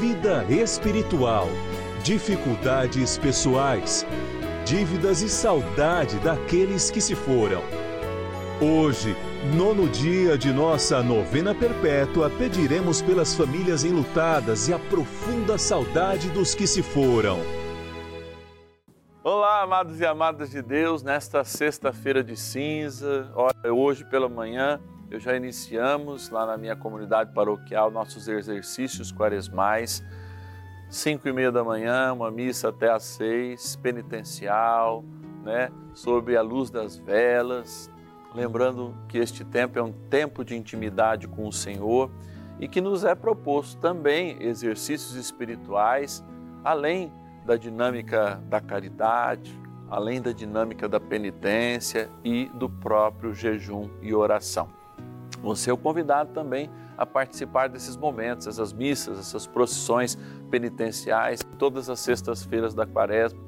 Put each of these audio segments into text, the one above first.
vida espiritual, dificuldades pessoais, dívidas e saudade daqueles que se foram. Hoje, nono dia de nossa novena perpétua, pediremos pelas famílias enlutadas e a profunda saudade dos que se foram. Olá, amados e amadas de Deus, nesta sexta-feira de cinza, hoje pela manhã eu já iniciamos lá na minha comunidade paroquial nossos exercícios quaresmais, cinco e meia da manhã, uma missa até às seis, penitencial, né, sob a luz das velas, lembrando que este tempo é um tempo de intimidade com o Senhor e que nos é proposto também exercícios espirituais, além da dinâmica da caridade, além da dinâmica da penitência e do próprio jejum e oração. Você é o convidado também a participar desses momentos, essas missas, essas procissões penitenciais, todas as sextas-feiras da quaresma.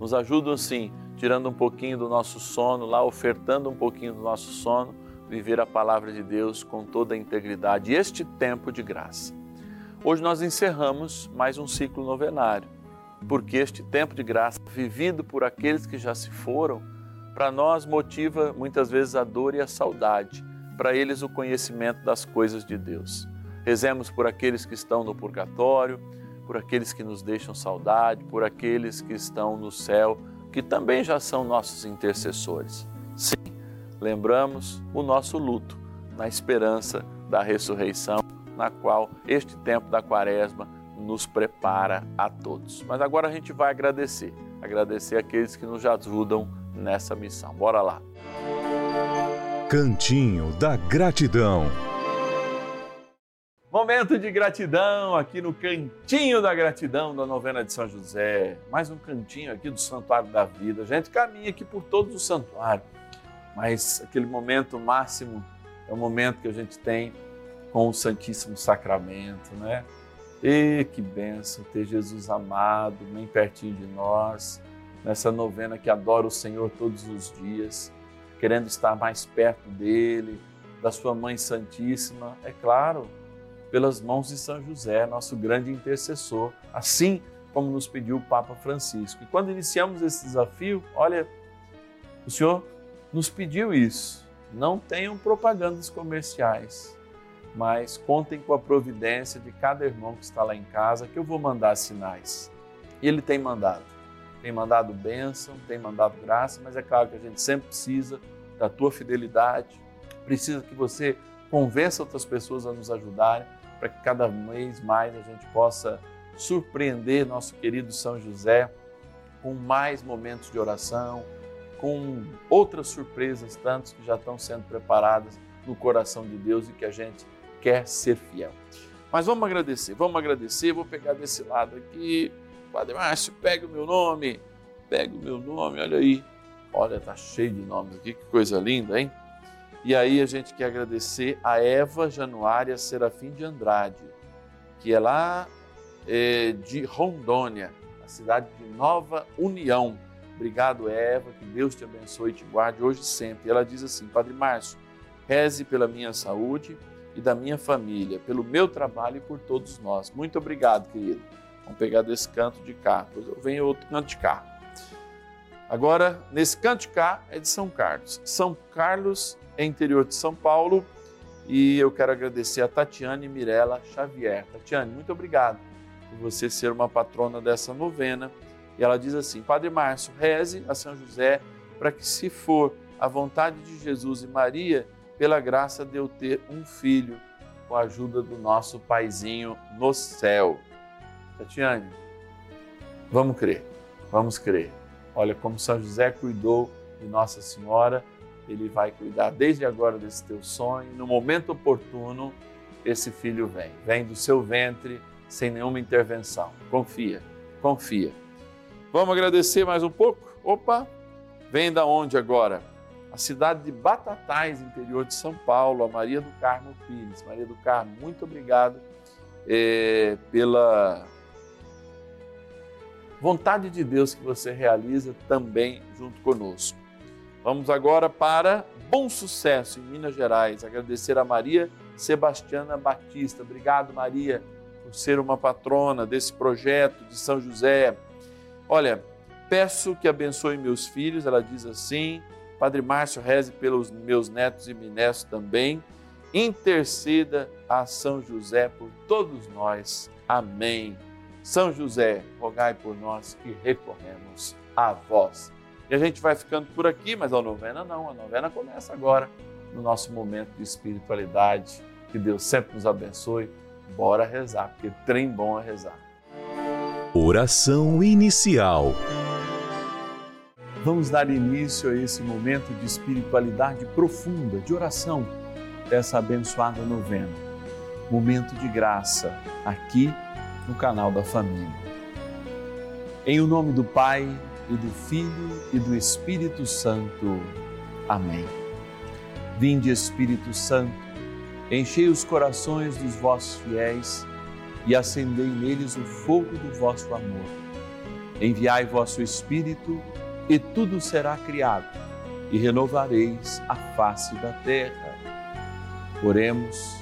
Nos ajudam, sim, tirando um pouquinho do nosso sono, lá ofertando um pouquinho do nosso sono, viver a palavra de Deus com toda a integridade. Este tempo de graça. Hoje nós encerramos mais um ciclo novenário, porque este tempo de graça, vivido por aqueles que já se foram, para nós motiva muitas vezes a dor e a saudade para eles o conhecimento das coisas de Deus. Rezemos por aqueles que estão no purgatório, por aqueles que nos deixam saudade, por aqueles que estão no céu, que também já são nossos intercessores. Sim, lembramos o nosso luto na esperança da ressurreição, na qual este tempo da quaresma nos prepara a todos. Mas agora a gente vai agradecer, agradecer aqueles que nos ajudam nessa missão. Bora lá. Cantinho da Gratidão. Momento de gratidão aqui no Cantinho da Gratidão da novena de São José. Mais um cantinho aqui do Santuário da Vida. A gente caminha aqui por todos os santuários, mas aquele momento máximo é o momento que a gente tem com o Santíssimo Sacramento, né? E que benção ter Jesus amado, bem pertinho de nós, nessa novena que adora o Senhor todos os dias querendo estar mais perto dele, da sua Mãe Santíssima, é claro, pelas mãos de São José, nosso grande intercessor, assim como nos pediu o Papa Francisco. E quando iniciamos esse desafio, olha, o Senhor nos pediu isso. Não tenham propagandas comerciais, mas contem com a providência de cada irmão que está lá em casa, que eu vou mandar sinais. E ele tem mandado. Tem mandado bênção, tem mandado graça, mas é claro que a gente sempre precisa da tua fidelidade, precisa que você convença outras pessoas a nos ajudarem, para que cada vez mais a gente possa surpreender nosso querido São José com mais momentos de oração, com outras surpresas, tantas que já estão sendo preparadas no coração de Deus e que a gente quer ser fiel. Mas vamos agradecer, vamos agradecer. Vou pegar desse lado aqui. Padre Márcio, pega o meu nome, pega o meu nome, olha aí. Olha, tá cheio de nomes aqui, que coisa linda, hein? E aí a gente quer agradecer a Eva Januária Serafim de Andrade, que é lá é, de Rondônia, a cidade de Nova União. Obrigado, Eva, que Deus te abençoe e te guarde hoje e sempre. Ela diz assim, Padre Márcio, reze pela minha saúde e da minha família, pelo meu trabalho e por todos nós. Muito obrigado, querido. Vamos pegar desse canto de cá, depois eu venho outro canto de cá. Agora, nesse canto de cá é de São Carlos. São Carlos é interior de São Paulo e eu quero agradecer a Tatiane Mirella Xavier. Tatiane, muito obrigado por você ser uma patrona dessa novena. E ela diz assim: Padre Márcio, reze a São José para que, se for a vontade de Jesus e Maria, pela graça de eu ter um filho, com a ajuda do nosso paizinho no céu. Tatiane, vamos crer, vamos crer. Olha como São José cuidou de Nossa Senhora ele vai cuidar desde agora desse teu sonho. No momento oportuno, esse filho vem. Vem do seu ventre sem nenhuma intervenção. Confia, confia. Vamos agradecer mais um pouco? Opa! Vem da onde agora? A cidade de Batatais, interior de São Paulo, a Maria do Carmo Pires. Maria do Carmo, muito obrigado é, pela vontade de Deus que você realiza também junto conosco. Vamos agora para Bom Sucesso, em Minas Gerais. Agradecer a Maria Sebastiana Batista. Obrigado, Maria, por ser uma patrona desse projeto de São José. Olha, peço que abençoe meus filhos, ela diz assim. Padre Márcio, reze pelos meus netos e minés também. Interceda a São José por todos nós. Amém. São José, rogai por nós que recorremos a vós. E a gente vai ficando por aqui, mas a novena não, a novena começa agora, no nosso momento de espiritualidade. Que Deus sempre nos abençoe. Bora rezar, porque trem bom é rezar. Oração inicial. Vamos dar início a esse momento de espiritualidade profunda, de oração, dessa abençoada novena. Momento de graça, aqui no canal da família. Em o nome do Pai, e do Filho e do Espírito Santo. Amém. Vinde, Espírito Santo, enchei os corações dos vossos fiéis e acendei neles o fogo do vosso amor. Enviai vosso Espírito e tudo será criado e renovareis a face da terra. Oremos,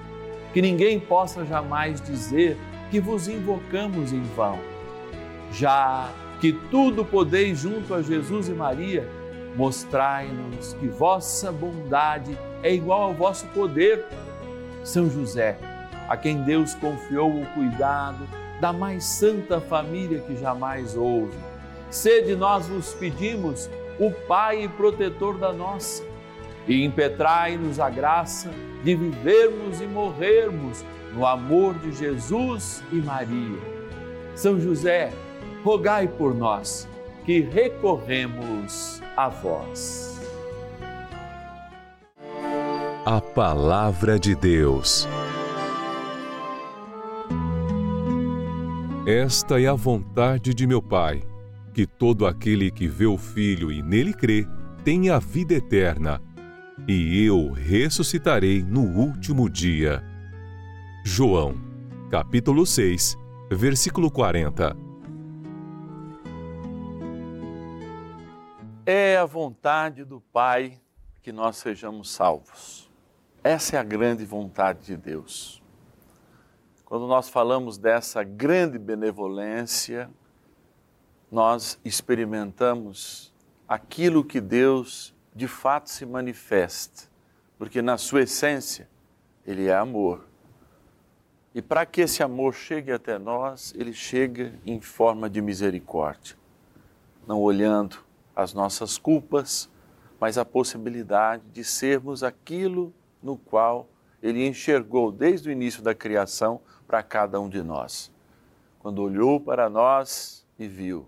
que ninguém possa jamais dizer que vos invocamos em vão. Já que tudo podeis junto a Jesus e Maria, mostrai-nos que vossa bondade é igual ao vosso poder. São José, a quem Deus confiou o cuidado da mais santa família que jamais houve. Sede nós vos pedimos, o Pai e protetor da nossa, e impetrai-nos a graça de vivermos e morrermos no amor de Jesus e Maria. São José, rogai por nós que recorremos a vós. A Palavra de Deus. Esta é a vontade de meu Pai, que todo aquele que vê o Filho e nele crê tenha a vida eterna, e eu ressuscitarei no último dia. João, capítulo 6, versículo 40. É a vontade do Pai que nós sejamos salvos. Essa é a grande vontade de Deus. Quando nós falamos dessa grande benevolência, nós experimentamos aquilo que Deus de fato se manifesta, porque na sua essência ele é amor. E para que esse amor chegue até nós, ele chega em forma de misericórdia, não olhando as nossas culpas, mas a possibilidade de sermos aquilo no qual Ele enxergou desde o início da criação para cada um de nós. Quando olhou para nós e viu,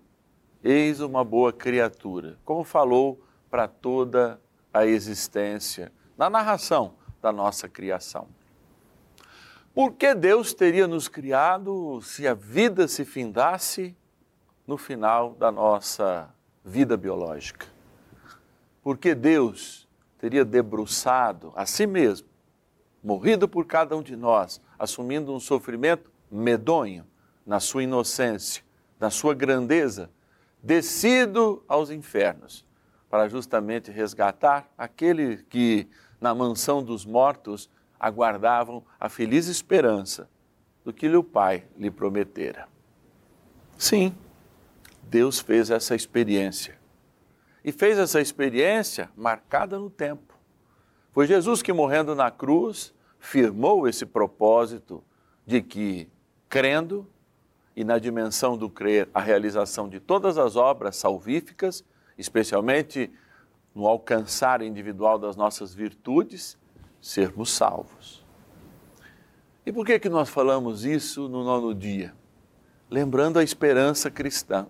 eis uma boa criatura, como falou para toda a existência, na narração da nossa criação. Por que Deus teria nos criado se a vida se findasse no final da nossa vida biológica? Por que Deus teria debruçado a si mesmo, morrido por cada um de nós, assumindo um sofrimento medonho na sua inocência, na sua grandeza, descido aos infernos, para justamente resgatar aquele que na mansão dos mortos aguardavam a feliz esperança do que o Pai lhe prometera. Sim, Deus fez essa experiência. E fez essa experiência marcada no tempo. Foi Jesus que, morrendo na cruz, firmou esse propósito de que, crendo e na dimensão do crer, a realização de todas as obras salvíficas, especialmente no alcançar individual das nossas virtudes, sermos salvos. E por que que nós falamos isso no nono dia? Lembrando a esperança cristã.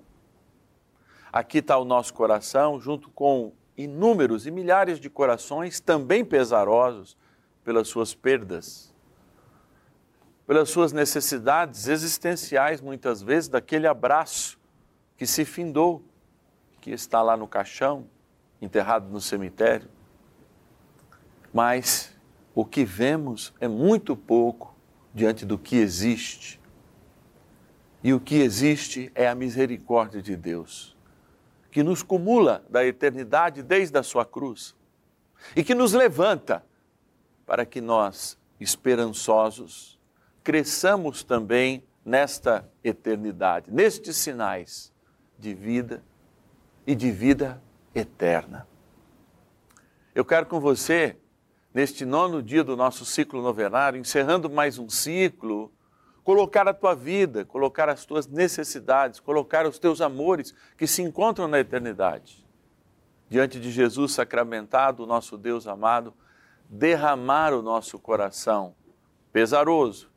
Aqui está o nosso coração, junto com inúmeros e milhares de corações também pesarosos pelas suas perdas, pelas suas necessidades existenciais, muitas vezes, daquele abraço que se findou, que está lá no caixão, enterrado no cemitério. Mas o que vemos é muito pouco diante do que existe. E o que existe é a misericórdia de Deus, que nos cumula da eternidade desde a sua cruz e que nos levanta para que nós, esperançosos, cresçamos também nesta eternidade, nestes sinais de vida e de vida eterna. Eu quero com você neste nono dia do nosso ciclo novenário, encerrando mais um ciclo, colocar a tua vida, colocar as tuas necessidades, colocar os teus amores que se encontram na eternidade. Diante de Jesus sacramentado, nosso Deus amado, derramar o nosso coração pesaroso,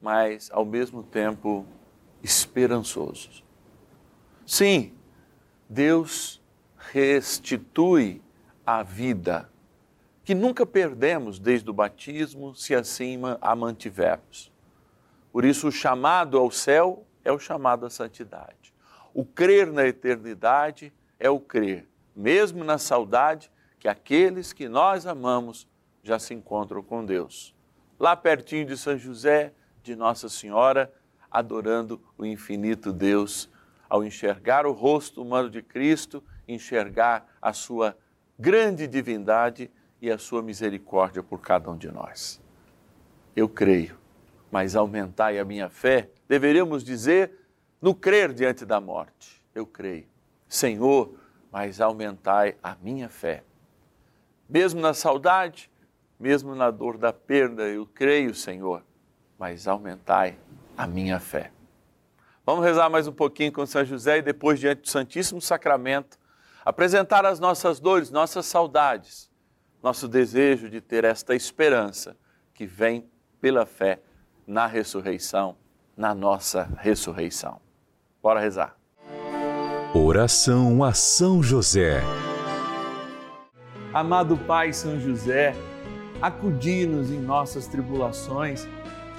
mas ao mesmo tempo esperançoso. Sim, Deus restitui a vida que nunca perdemos desde o batismo, se assim a mantivermos. Por isso, o chamado ao céu é o chamado à santidade. O crer na eternidade é o crer, mesmo na saudade, que aqueles que nós amamos já se encontram com Deus. Lá pertinho de São José, de Nossa Senhora, adorando o infinito Deus, ao enxergar o rosto humano de Cristo, enxergar a sua grande divindade e a sua misericórdia por cada um de nós. Eu creio, mas aumentai a minha fé, deveríamos dizer, no crer diante da morte. Eu creio. Senhor, mas aumentai a minha fé. Mesmo na saudade, mesmo na dor da perda, eu creio, Senhor, mas aumentai a minha fé. Vamos rezar mais um pouquinho com São José e depois, diante do Santíssimo Sacramento, apresentar as nossas dores, nossas saudades nosso desejo de ter esta esperança que vem pela fé na ressurreição, na nossa ressurreição. Bora rezar. Oração a São José. Amado Pai São José, acudi-nos em nossas tribulações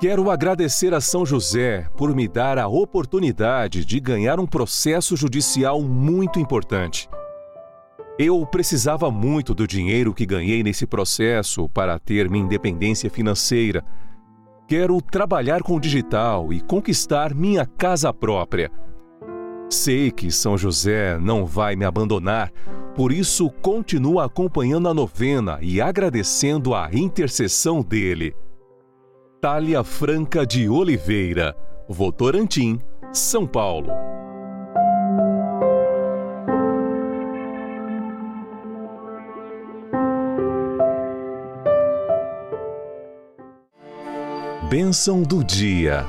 Quero agradecer a São José por me dar a oportunidade de ganhar um processo judicial muito importante. Eu precisava muito do dinheiro que ganhei nesse processo para ter minha independência financeira. Quero trabalhar com o digital e conquistar minha casa própria. Sei que São José não vai me abandonar, por isso continuo acompanhando a novena e agradecendo a intercessão dele. Tália Franca de Oliveira, Votorantim, São Paulo. Bênção do dia.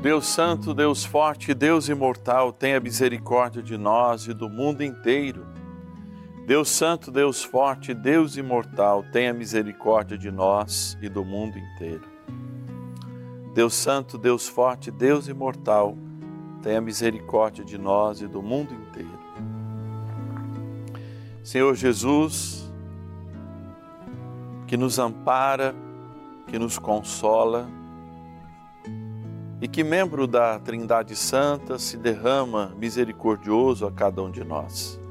Deus Santo, Deus Forte, Deus Imortal, tenha misericórdia de nós e do mundo inteiro. Deus Santo, Deus Forte, Deus Imortal, tenha misericórdia de nós e do mundo inteiro. Deus Santo, Deus Forte, Deus Imortal, tenha misericórdia de nós e do mundo inteiro. Senhor Jesus, que nos ampara, que nos consola e que membro da Trindade Santa se derrama misericordioso a cada um de nós.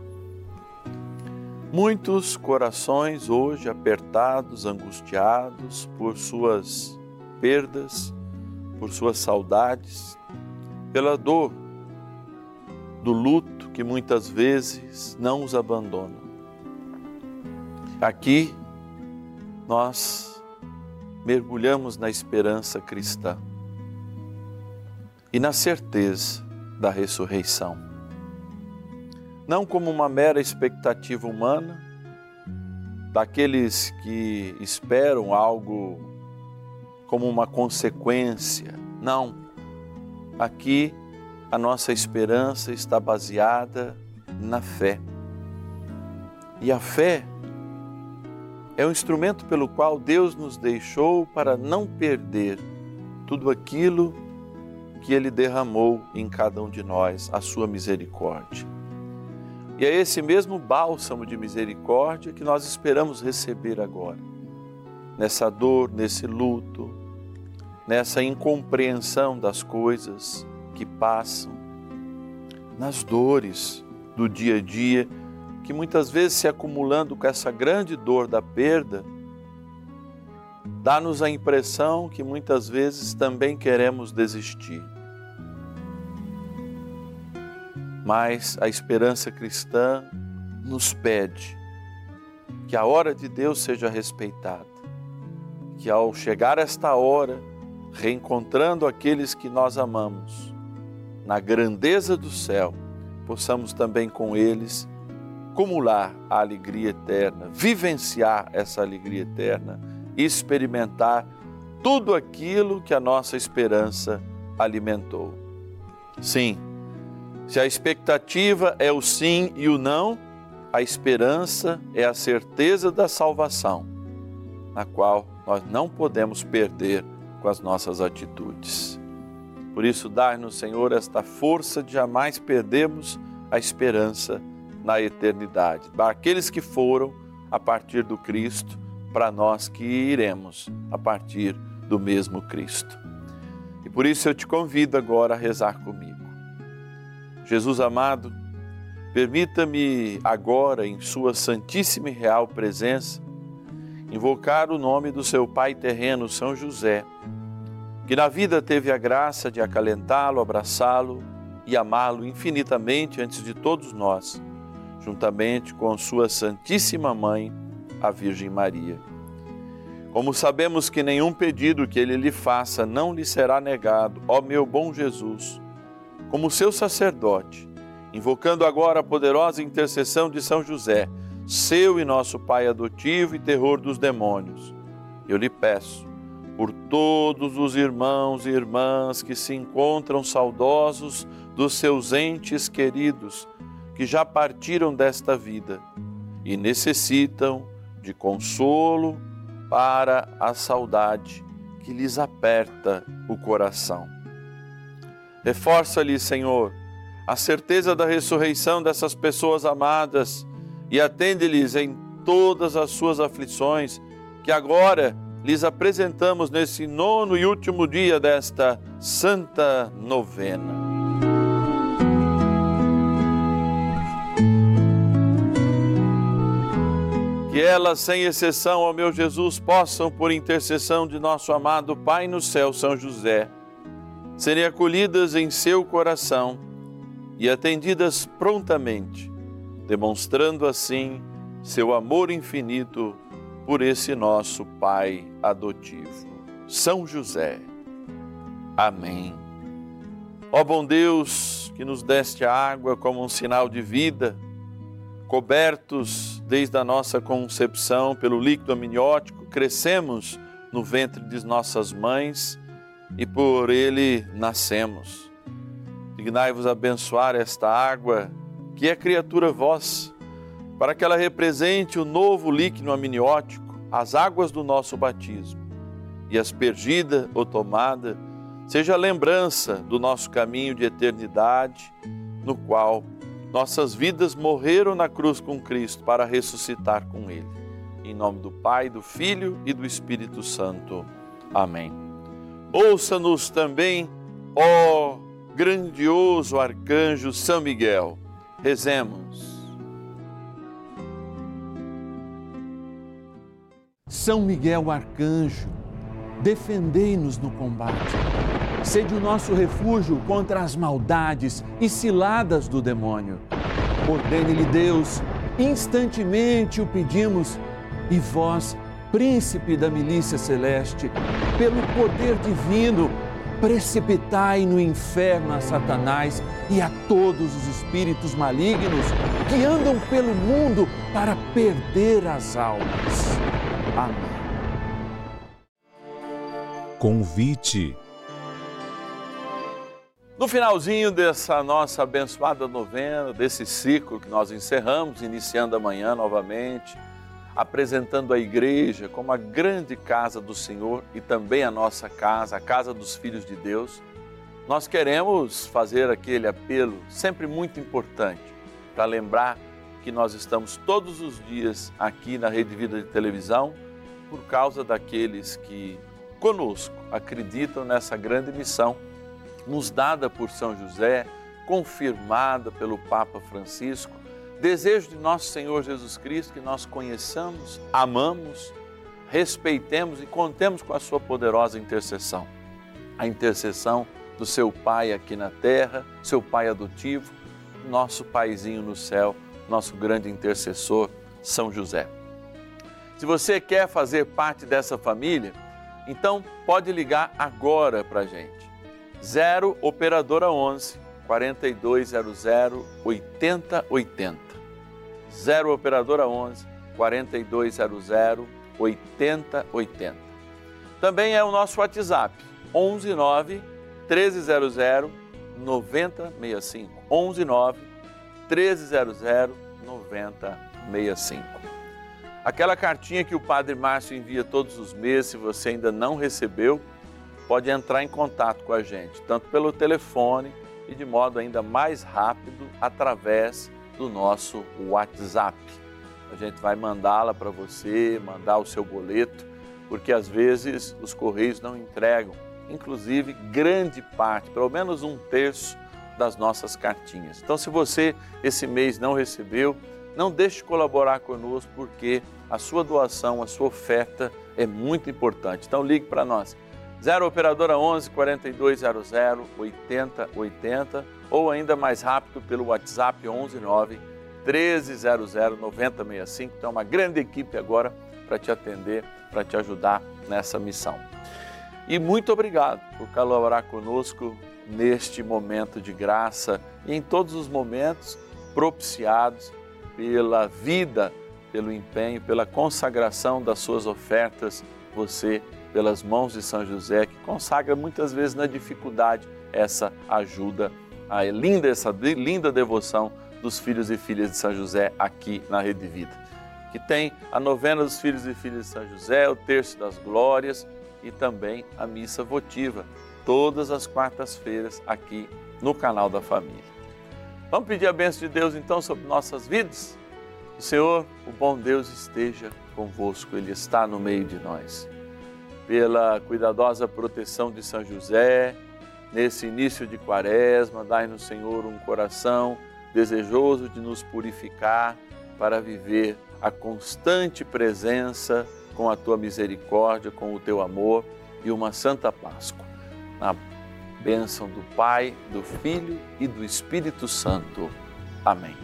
Muitos corações hoje apertados, angustiados por suas perdas, por suas saudades, pela dor do luto que muitas vezes não os abandona. Aqui nós mergulhamos na esperança cristã e na certeza da ressurreição não como uma mera expectativa humana, daqueles que esperam algo como uma consequência. Não. Aqui a nossa esperança está baseada na fé. E a fé é o instrumento pelo qual Deus nos deixou para não perder tudo aquilo que Ele derramou em cada um de nós, a sua misericórdia. E é esse mesmo bálsamo de misericórdia que nós esperamos receber agora, nessa dor, nesse luto, nessa incompreensão das coisas que passam, nas dores do dia a dia, que muitas vezes se acumulando com essa grande dor da perda, dá-nos a impressão que muitas vezes também queremos desistir. Mas a esperança cristã nos pede que a hora de Deus seja respeitada, que ao chegar esta hora, reencontrando aqueles que nós amamos, na grandeza do céu, possamos também com eles acumular a alegria eterna, vivenciar essa alegria eterna experimentar tudo aquilo que a nossa esperança alimentou. Sim, se a expectativa é o sim e o não, a esperança é a certeza da salvação, na qual nós não podemos perder com as nossas atitudes. Por isso, dá-nos, Senhor, esta força de jamais perdermos a esperança na eternidade. Para aqueles que foram a partir do Cristo, para nós que iremos a partir do mesmo Cristo. E por isso eu te convido agora a rezar comigo. Jesus amado, permita-me agora, em Sua Santíssima e Real Presença, invocar o nome do seu Pai terreno, São José, que na vida teve a graça de acalentá-lo, abraçá-lo e amá-lo infinitamente antes de todos nós, juntamente com Sua Santíssima Mãe, a Virgem Maria. Como sabemos que nenhum pedido que ele lhe faça não lhe será negado, ó meu bom Jesus, como seu sacerdote, invocando agora a poderosa intercessão de São José, seu e nosso Pai adotivo e terror dos demônios, eu lhe peço, por todos os irmãos e irmãs que se encontram saudosos dos seus entes queridos, que já partiram desta vida e necessitam de consolo para a saudade que lhes aperta o coração. Reforça-lhes, Senhor, a certeza da ressurreição dessas pessoas amadas e atende-lhes em todas as suas aflições, que agora lhes apresentamos nesse nono e último dia desta santa novena. Que elas, sem exceção, ó meu Jesus, possam, por intercessão de nosso amado Pai no céu, São José, serem acolhidas em seu coração e atendidas prontamente, demonstrando assim seu amor infinito por esse nosso Pai adotivo. São José. Amém. Ó bom Deus, que nos deste a água como um sinal de vida, cobertos desde a nossa concepção pelo líquido amniótico, crescemos no ventre de nossas mães e por ele nascemos. Dignai-vos abençoar esta água, que é criatura vossa, para que ela represente o novo líquido amniótico, as águas do nosso batismo, e aspergida ou tomada, seja lembrança do nosso caminho de eternidade, no qual nossas vidas morreram na cruz com Cristo para ressuscitar com Ele. Em nome do Pai, do Filho e do Espírito Santo. Amém. Ouça-nos também, ó grandioso arcanjo São Miguel. Rezemos. São Miguel arcanjo, defendei-nos no combate. Sede o nosso refúgio contra as maldades e ciladas do demônio. Ordene-lhe Deus, instantemente o pedimos, e vós, príncipe da milícia celeste, pelo poder divino, precipitai no inferno a Satanás e a todos os espíritos malignos que andam pelo mundo para perder as almas. Amém. Convite. No finalzinho dessa nossa abençoada novena, desse ciclo que nós encerramos, iniciando amanhã novamente, apresentando a igreja como a grande casa do Senhor e também a nossa casa, a casa dos filhos de Deus, nós queremos fazer aquele apelo sempre muito importante para lembrar que nós estamos todos os dias aqui na Rede Vida de Televisão por causa daqueles que conosco acreditam nessa grande missão nos dada por São José, confirmada pelo Papa Francisco. Desejo de nosso Senhor Jesus Cristo que nós conheçamos, amamos, respeitemos e contemos com a sua poderosa intercessão. A intercessão do seu Pai aqui na terra, seu Pai adotivo, nosso Paizinho no céu, nosso grande intercessor, São José. Se você quer fazer parte dessa família, então pode ligar agora para a gente. 0 Operadora 11 4200 8080. 0 Operadora 11 4200 8080. Também é o nosso WhatsApp 11 9 1300 9065. 11 9 1300 9065. Aquela cartinha que o Padre Márcio envia todos os meses, se você ainda não recebeu, pode entrar em contato com a gente, tanto pelo telefone e de modo ainda mais rápido através do nosso WhatsApp. A gente vai mandá-la para você, mandar o seu boleto, porque às vezes os correios não entregam, inclusive grande parte, pelo menos um terço das nossas cartinhas. Então, se você esse mês não recebeu, não deixe de colaborar conosco, porque a sua doação, a sua oferta é muito importante. Então, ligue para nós 0 Operadora 11 4200 8080 ou ainda mais rápido pelo WhatsApp 11 9 1300 9065. Então, uma grande equipe agora para te atender, para te ajudar nessa missão. E muito obrigado por colaborar conosco neste momento de graça e em todos os momentos propiciados pela vida, pelo empenho, pela consagração das suas ofertas, você pelas mãos de São José, que consagra muitas vezes na dificuldade essa ajuda, a linda essa linda devoção dos filhos e filhas de São José aqui na Rede Vida. Que tem a novena dos filhos e filhas de São José, o terço das glórias e também a missa votiva, todas as quartas-feiras aqui no canal da família. Vamos pedir a bênção de Deus então sobre nossas vidas? O Senhor, o bom Deus, esteja convosco, Ele está no meio de nós pela cuidadosa proteção de São José, nesse início de quaresma, dai-nos, Senhor, um coração desejoso de nos purificar para viver a constante presença com a tua misericórdia, com o teu amor e uma santa Páscoa. Na bênção do Pai, do Filho e do Espírito Santo. Amém.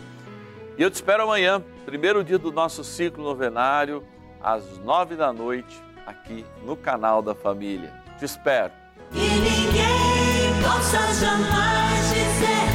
E eu te espero amanhã, primeiro dia do nosso ciclo novenário, às nove da noite aqui no canal da família. Te espero. Ninguém possa jamais dizer